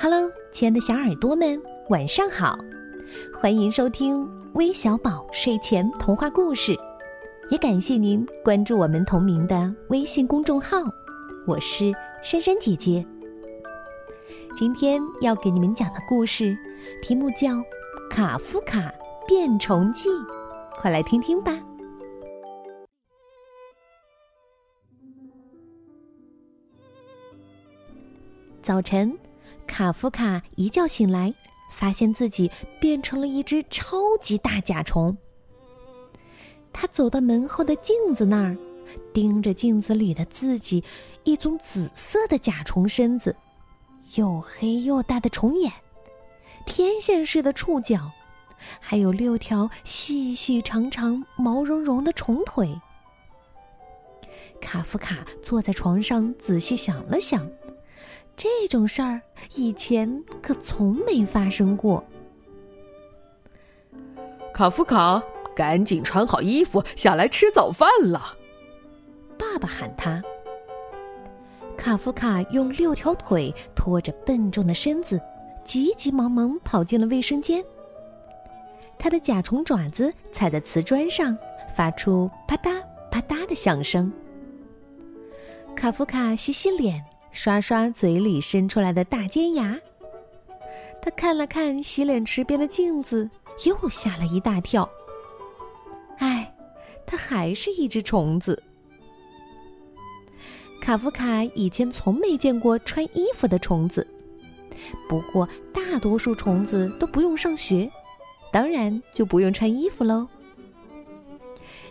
Hello，亲爱的小耳朵们，晚上好！欢迎收听微小宝睡前童话故事，也感谢您关注我们同名的微信公众号。我是珊珊姐姐。今天要给你们讲的故事题目叫《卡夫卡变虫记》，快来听听吧。早晨。卡夫卡一觉醒来，发现自己变成了一只超级大甲虫。他走到门后的镜子那儿，盯着镜子里的自己，一种紫色的甲虫身子，又黑又大的虫眼，天线似的触角，还有六条细细长长、毛茸茸的虫腿。卡夫卡坐在床上，仔细想了想。这种事儿以前可从没发生过。卡夫卡，赶紧穿好衣服下来吃早饭了。爸爸喊他。卡夫卡用六条腿拖着笨重的身子，急急忙忙跑进了卫生间。他的甲虫爪子踩在瓷砖上，发出啪嗒啪嗒的响声。卡夫卡洗洗脸。刷刷嘴里伸出来的大尖牙，他看了看洗脸池边的镜子，又吓了一大跳。唉，他还是一只虫子。卡夫卡以前从没见过穿衣服的虫子，不过大多数虫子都不用上学，当然就不用穿衣服喽。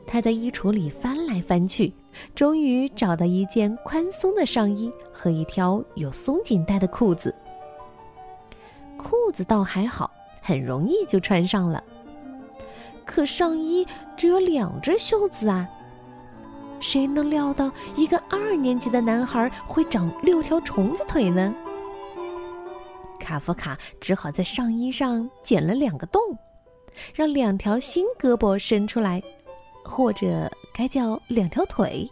他在衣橱里翻来翻去。终于找到一件宽松的上衣和一条有松紧带的裤子。裤子倒还好，很容易就穿上了。可上衣只有两只袖子啊！谁能料到一个二年级的男孩会长六条虫子腿呢？卡夫卡只好在上衣上剪了两个洞，让两条新胳膊伸出来，或者……该叫两条腿。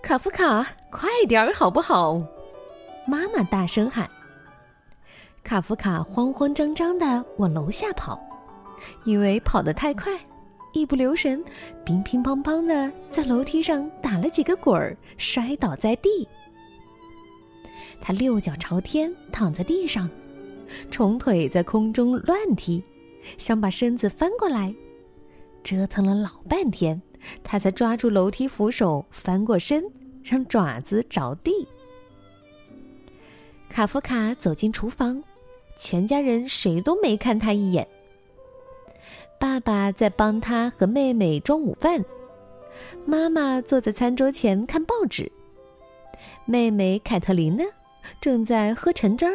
卡夫卡，快点儿好不好？妈妈大声喊。卡夫卡慌慌张张的往楼下跑，因为跑得太快，一不留神，乒乒乓乓的在楼梯上打了几个滚儿，摔倒在地。他六脚朝天躺在地上，虫腿在空中乱踢，想把身子翻过来。折腾了老半天，他才抓住楼梯扶手，翻过身，让爪子着地。卡夫卡走进厨房，全家人谁都没看他一眼。爸爸在帮他和妹妹装午饭，妈妈坐在餐桌前看报纸，妹妹凯特琳呢，正在喝橙汁儿，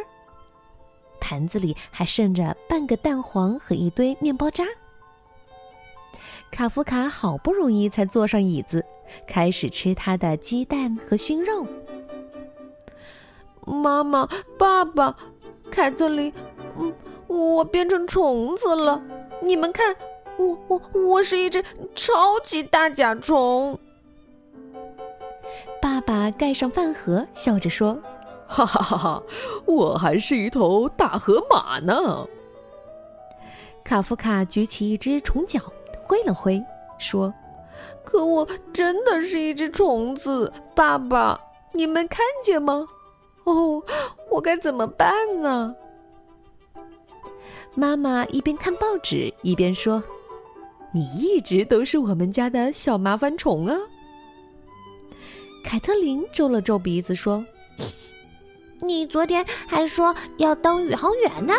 盘子里还剩着半个蛋黄和一堆面包渣。卡夫卡好不容易才坐上椅子，开始吃他的鸡蛋和熏肉。妈妈、爸爸、凯特琳，嗯，我变成虫子了。你们看，我、我、我是一只超级大甲虫。爸爸盖上饭盒，笑着说：“哈哈哈哈，我还是一头大河马呢。”卡夫卡举起一只虫脚。挥了挥，说：“可我真的是一只虫子，爸爸，你们看见吗？哦，我该怎么办呢？”妈妈一边看报纸一边说：“你一直都是我们家的小麻烦虫啊。”凯特琳皱了皱鼻子说：“你昨天还说要当宇航员呢。”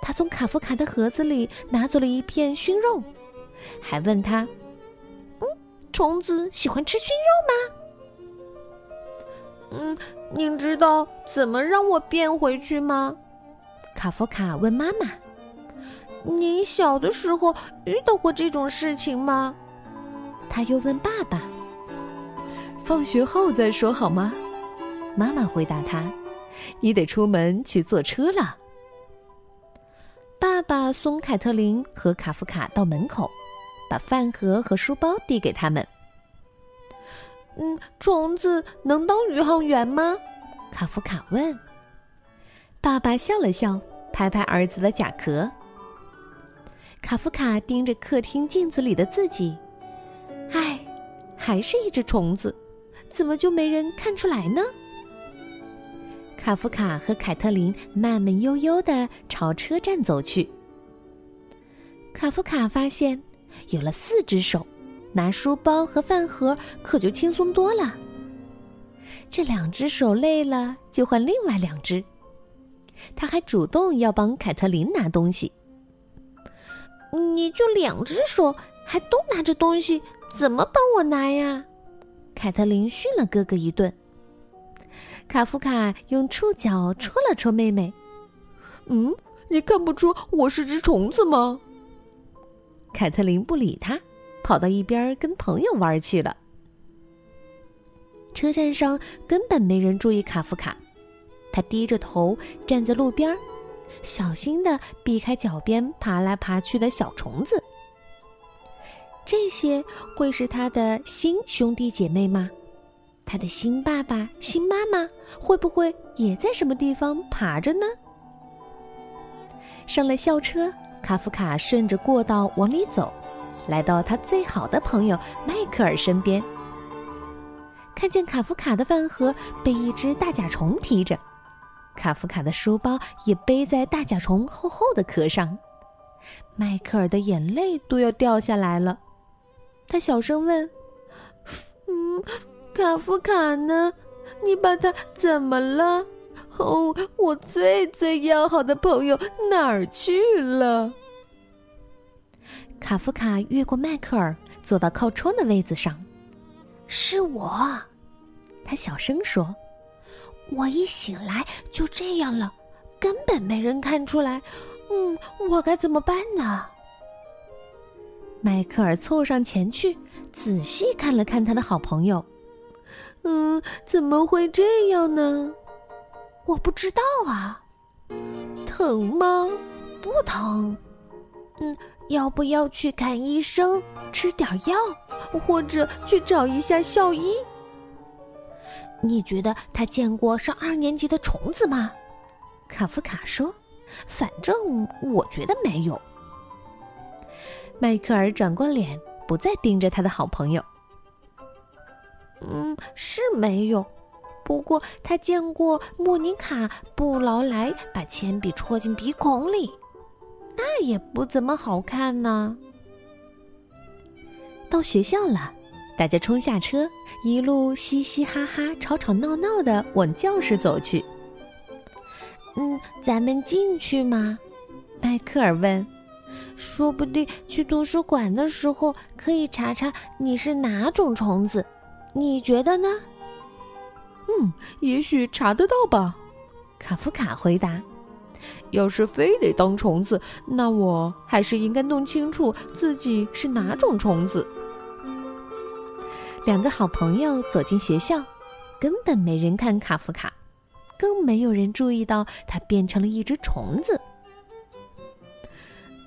他从卡夫卡的盒子里拿走了一片熏肉，还问他：“嗯，虫子喜欢吃熏肉吗？”“嗯，您知道怎么让我变回去吗？”卡夫卡问妈妈。“您小的时候遇到过这种事情吗？”他又问爸爸。“放学后再说好吗？”妈妈回答他：“你得出门去坐车了。”爸爸送凯特琳和卡夫卡到门口，把饭盒和书包递给他们。嗯，虫子能当宇航员吗？卡夫卡问。爸爸笑了笑，拍拍儿子的甲壳。卡夫卡盯着客厅镜子里的自己，唉，还是一只虫子，怎么就没人看出来呢？卡夫卡和凯特琳慢慢悠悠地朝车站走去。卡夫卡发现，有了四只手，拿书包和饭盒可就轻松多了。这两只手累了，就换另外两只。他还主动要帮凯特琳拿东西。你就两只手，还都拿着东西，怎么帮我拿呀？凯特琳训了哥哥一顿。卡夫卡用触角戳了戳妹妹。嗯，你看不出我是只虫子吗？凯特琳不理他，跑到一边跟朋友玩去了。车站上根本没人注意卡夫卡，他低着头站在路边。小心的避开脚边爬来爬去的小虫子。这些会是他的新兄弟姐妹吗？他的新爸爸、新妈妈会不会也在什么地方爬着呢？上了校车，卡夫卡顺着过道往里走，来到他最好的朋友迈克尔身边，看见卡夫卡的饭盒被一只大甲虫提着。卡夫卡的书包也背在大甲虫厚厚的壳上，迈克尔的眼泪都要掉下来了。他小声问：“嗯，卡夫卡呢？你把他怎么了？哦，我最最要好的朋友哪儿去了？”卡夫卡越过迈克尔，坐到靠窗的位子上。“是我。”他小声说。我一醒来就这样了，根本没人看出来。嗯，我该怎么办呢？迈克尔凑上前去，仔细看了看他的好朋友。嗯，怎么会这样呢？我不知道啊。疼吗？不疼。嗯，要不要去看医生，吃点药，或者去找一下校医？你觉得他见过上二年级的虫子吗？卡夫卡说：“反正我觉得没有。”迈克尔转过脸，不再盯着他的好朋友。嗯，是没有。不过他见过莫妮卡·布劳莱把铅笔戳进鼻孔里，那也不怎么好看呢。到学校了。大家冲下车，一路嘻嘻哈哈、吵吵闹闹的往教室走去。嗯，咱们进去吗？迈克尔问。说不定去图书馆的时候可以查查你是哪种虫子，你觉得呢？嗯，也许查得到吧。卡夫卡回答。要是非得当虫子，那我还是应该弄清楚自己是哪种虫子。两个好朋友走进学校，根本没人看卡夫卡，更没有人注意到他变成了一只虫子。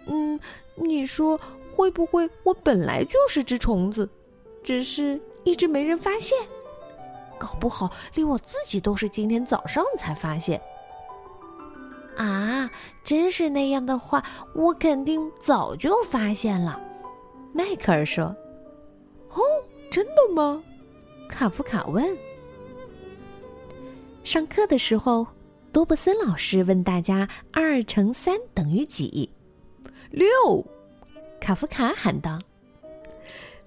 嗯，你说会不会我本来就是只虫子，只是一直没人发现？搞不好连我自己都是今天早上才发现。啊，真是那样的话，我肯定早就发现了。迈克尔说：“哦。”真的吗？卡夫卡问。上课的时候，多布森老师问大家：“二乘三等于几？”六。卡夫卡喊道：“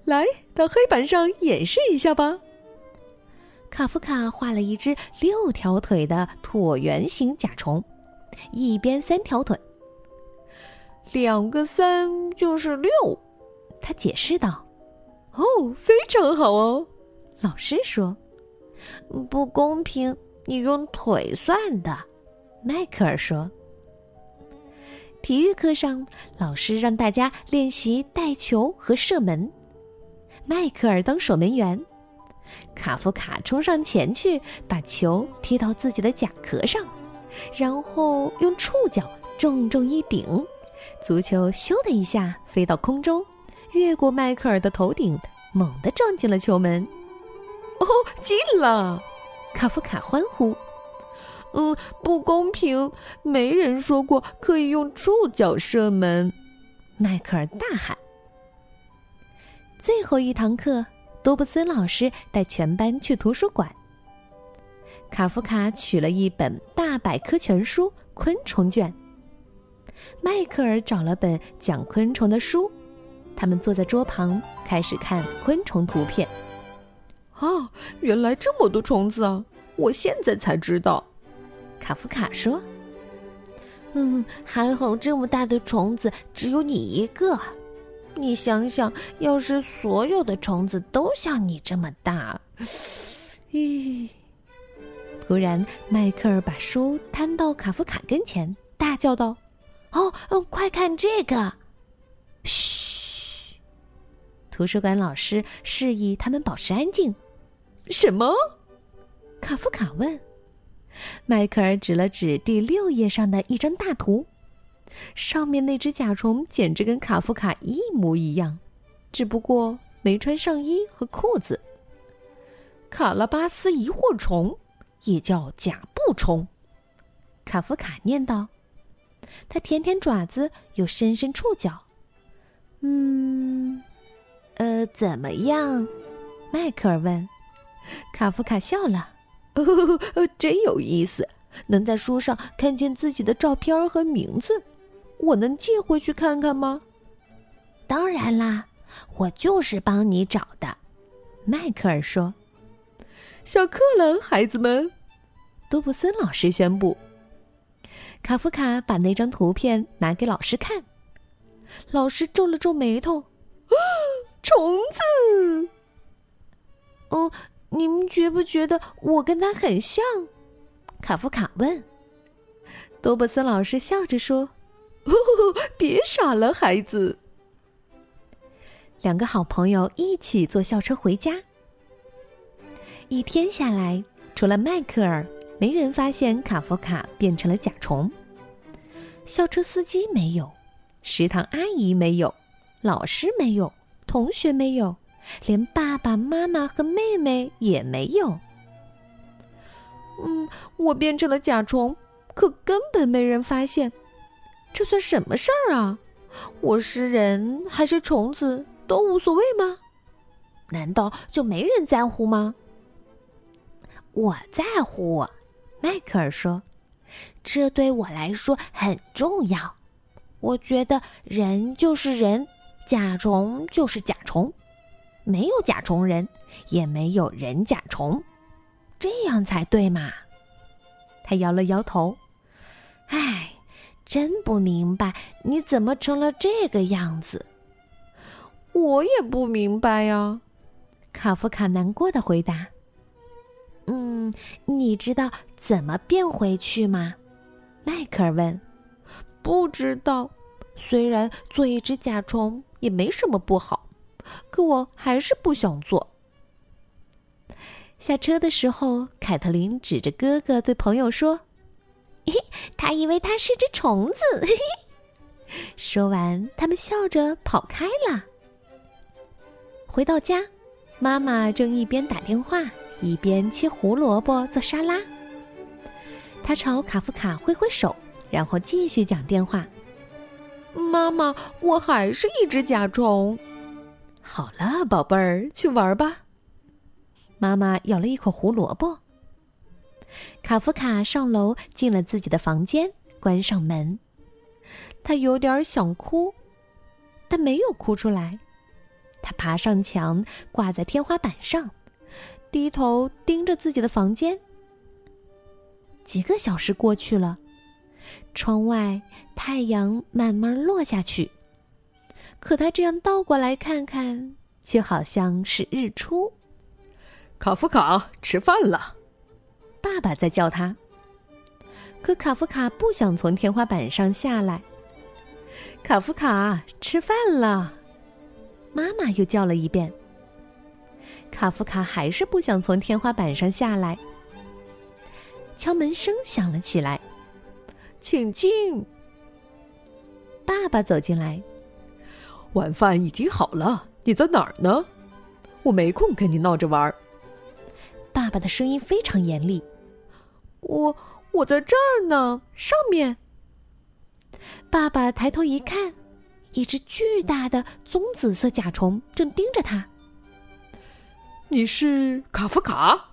来到黑板上演示一下吧。”卡夫卡画了一只六条腿的椭圆形甲虫，一边三条腿。两个三就是六，他解释道。哦，非常好哦，老师说。不公平，你用腿算的，迈克尔说。体育课上，老师让大家练习带球和射门，迈克尔当守门员，卡夫卡冲上前去把球踢到自己的甲壳上，然后用触角重重一顶，足球咻的一下飞到空中。越过迈克尔的头顶，猛地撞进了球门。哦，进了！卡夫卡欢呼。嗯，不公平，没人说过可以用触角射门。迈克尔大喊。最后一堂课，多布森老师带全班去图书馆。卡夫卡取了一本大百科全书《昆虫卷》，迈克尔找了本讲昆虫的书。他们坐在桌旁，开始看昆虫图片。啊，原来这么多虫子啊！我现在才知道。卡夫卡说：“嗯，还好这么大的虫子只有你一个。你想想，要是所有的虫子都像你这么大，咦！”突然，迈克尔把书摊到卡夫卡跟前，大叫道：“哦，快看这个！”嘘！图书馆老师示意他们保持安静。什么？卡夫卡问。迈克尔指了指第六页上的一张大图，上面那只甲虫简直跟卡夫卡一模一样，只不过没穿上衣和裤子。卡拉巴斯疑惑虫，也叫甲布虫。卡夫卡念道：“他舔舔爪子，又伸伸触角。”嗯，呃，怎么样？迈克尔问。卡夫卡笑了。哦，真有意思，能在书上看见自己的照片和名字，我能借回去看看吗？当然啦，我就是帮你找的。迈克尔说：“下课了，孩子们。”多布森老师宣布。卡夫卡把那张图片拿给老师看，老师皱了皱眉头：“啊虫子。”哦。你们觉不觉得我跟他很像？卡夫卡问。多布森老师笑着说：“ 别傻了，孩子。”两个好朋友一起坐校车回家。一天下来，除了迈克尔，没人发现卡夫卡变成了甲虫。校车司机没有，食堂阿姨没有，老师没有，同学没有。连爸爸妈妈和妹妹也没有。嗯，我变成了甲虫，可根本没人发现，这算什么事儿啊？我是人还是虫子都无所谓吗？难道就没人在乎吗？我在乎，迈克尔说，这对我来说很重要。我觉得人就是人，甲虫就是甲虫。没有甲虫人，也没有人甲虫，这样才对嘛？他摇了摇头，唉，真不明白你怎么成了这个样子。我也不明白呀，卡夫卡难过的回答。嗯，你知道怎么变回去吗？迈克尔问。不知道，虽然做一只甲虫也没什么不好。可我还是不想做。下车的时候，凯特琳指着哥哥对朋友说：“嘿，他以为他是只虫子。”嘿嘿。说完，他们笑着跑开了。回到家，妈妈正一边打电话一边切胡萝卜做沙拉。她朝卡夫卡挥挥手，然后继续讲电话：“妈妈，我还是一只甲虫。”好了，宝贝儿，去玩吧。妈妈咬了一口胡萝卜。卡夫卡上楼，进了自己的房间，关上门。他有点想哭，但没有哭出来。他爬上墙，挂在天花板上，低头盯着自己的房间。几个小时过去了，窗外太阳慢慢落下去。可他这样倒过来看看，却好像是日出。卡夫卡，吃饭了，爸爸在叫他。可卡夫卡不想从天花板上下来。卡夫卡，吃饭了，妈妈又叫了一遍。卡夫卡还是不想从天花板上下来。敲门声响了起来，请进。爸爸走进来。晚饭已经好了，你在哪儿呢？我没空跟你闹着玩儿。爸爸的声音非常严厉：“我我在这儿呢，上面。”爸爸抬头一看，一只巨大的棕紫色甲虫正盯着他。“你是卡夫卡？”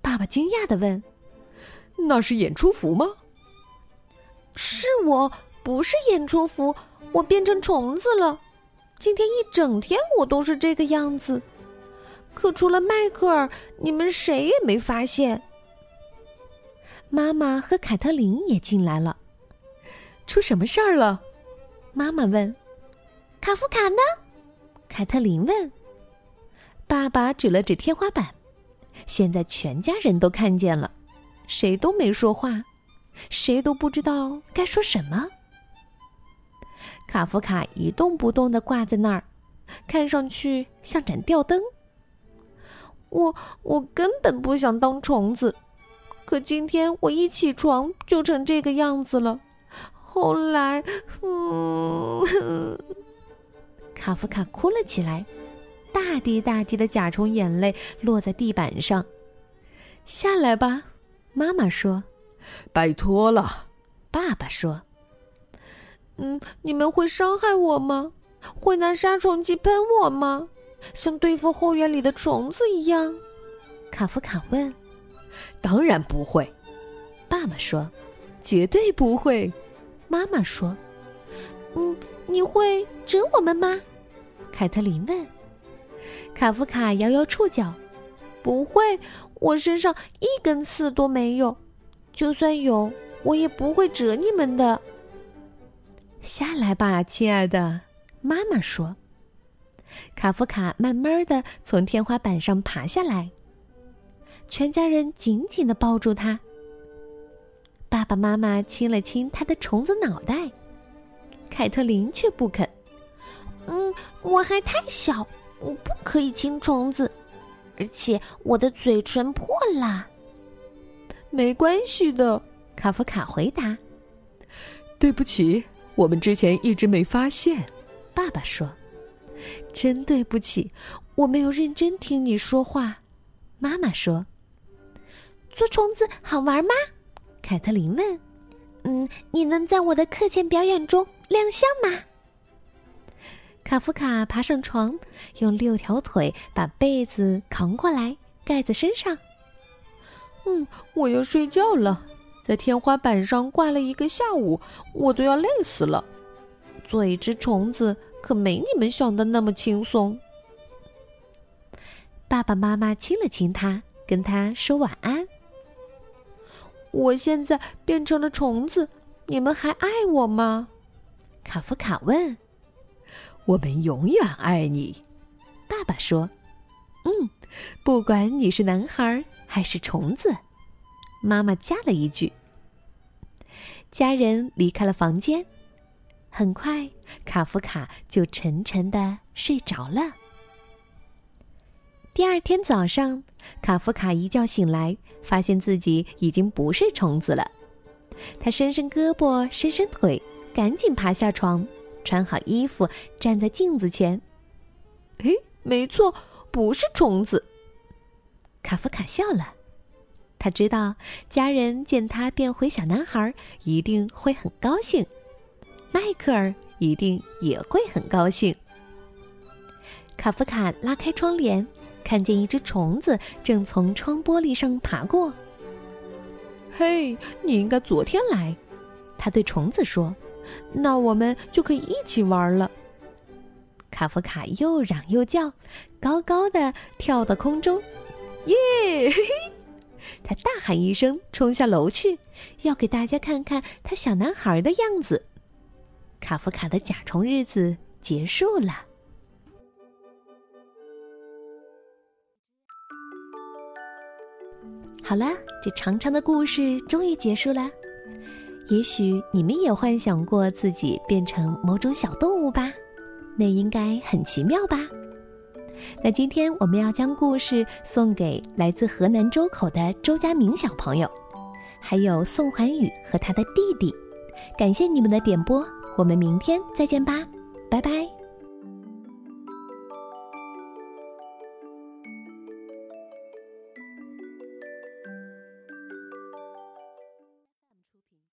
爸爸惊讶的问。“那是演出服吗？”“是我，不是演出服，我变成虫子了。今天一整天我都是这个样子。”可除了迈克尔，你们谁也没发现。妈妈和凯特琳也进来了。出什么事儿了？妈妈问。卡夫卡呢？凯特琳问。爸爸指了指天花板。现在全家人都看见了，谁都没说话，谁都不知道该说什么。卡夫卡一动不动的挂在那儿，看上去像盏吊灯。我我根本不想当虫子，可今天我一起床就成这个样子了。后来，嗯，卡夫卡哭了起来，大滴大滴的甲虫眼泪落在地板上。下来吧，妈妈说。拜托了，爸爸说。嗯，你们会伤害我吗？会拿杀虫剂喷我吗？像对付后院里的虫子一样，卡夫卡问：“当然不会。”爸爸说：“绝对不会。”妈妈说：“嗯，你会蛰我们吗？”凯特琳问。卡夫卡摇摇触角：“不会，我身上一根刺都没有，就算有，我也不会蛰你们的。”下来吧，亲爱的，妈妈说。卡夫卡慢慢的从天花板上爬下来，全家人紧紧的抱住他。爸爸妈妈亲了亲他的虫子脑袋，凯特琳却不肯。嗯，我还太小，我不可以亲虫子，而且我的嘴唇破了。没关系的，卡夫卡回答。对不起，我们之前一直没发现。爸爸说。真对不起，我没有认真听你说话。妈妈说：“做虫子好玩吗？”凯特琳问。“嗯，你能在我的课前表演中亮相吗？”卡夫卡爬上床，用六条腿把被子扛过来盖在身上。嗯，我要睡觉了，在天花板上挂了一个下午，我都要累死了。做一只虫子。可没你们想的那么轻松。爸爸妈妈亲了亲他，跟他说晚安。我现在变成了虫子，你们还爱我吗？卡夫卡问。我们永远爱你，爸爸说。嗯，不管你是男孩还是虫子，妈妈加了一句。家人离开了房间。很快，卡夫卡就沉沉的睡着了。第二天早上，卡夫卡一觉醒来，发现自己已经不是虫子了。他伸伸胳膊，伸伸腿，赶紧爬下床，穿好衣服，站在镜子前。嘿，没错，不是虫子。卡夫卡笑了，他知道家人见他变回小男孩，一定会很高兴。迈克尔一定也会很高兴。卡夫卡拉开窗帘，看见一只虫子正从窗玻璃上爬过。“嘿，你应该昨天来。”他对虫子说，“那我们就可以一起玩了。”卡夫卡又嚷又叫，高高的跳到空中，耶！嘿 嘿他大喊一声，冲下楼去，要给大家看看他小男孩的样子。卡夫卡的甲虫日子结束了。好了，这长长的故事终于结束了。也许你们也幻想过自己变成某种小动物吧？那应该很奇妙吧？那今天我们要将故事送给来自河南周口的周佳明小朋友，还有宋环宇和他的弟弟。感谢你们的点播。我们明天再见吧，拜拜。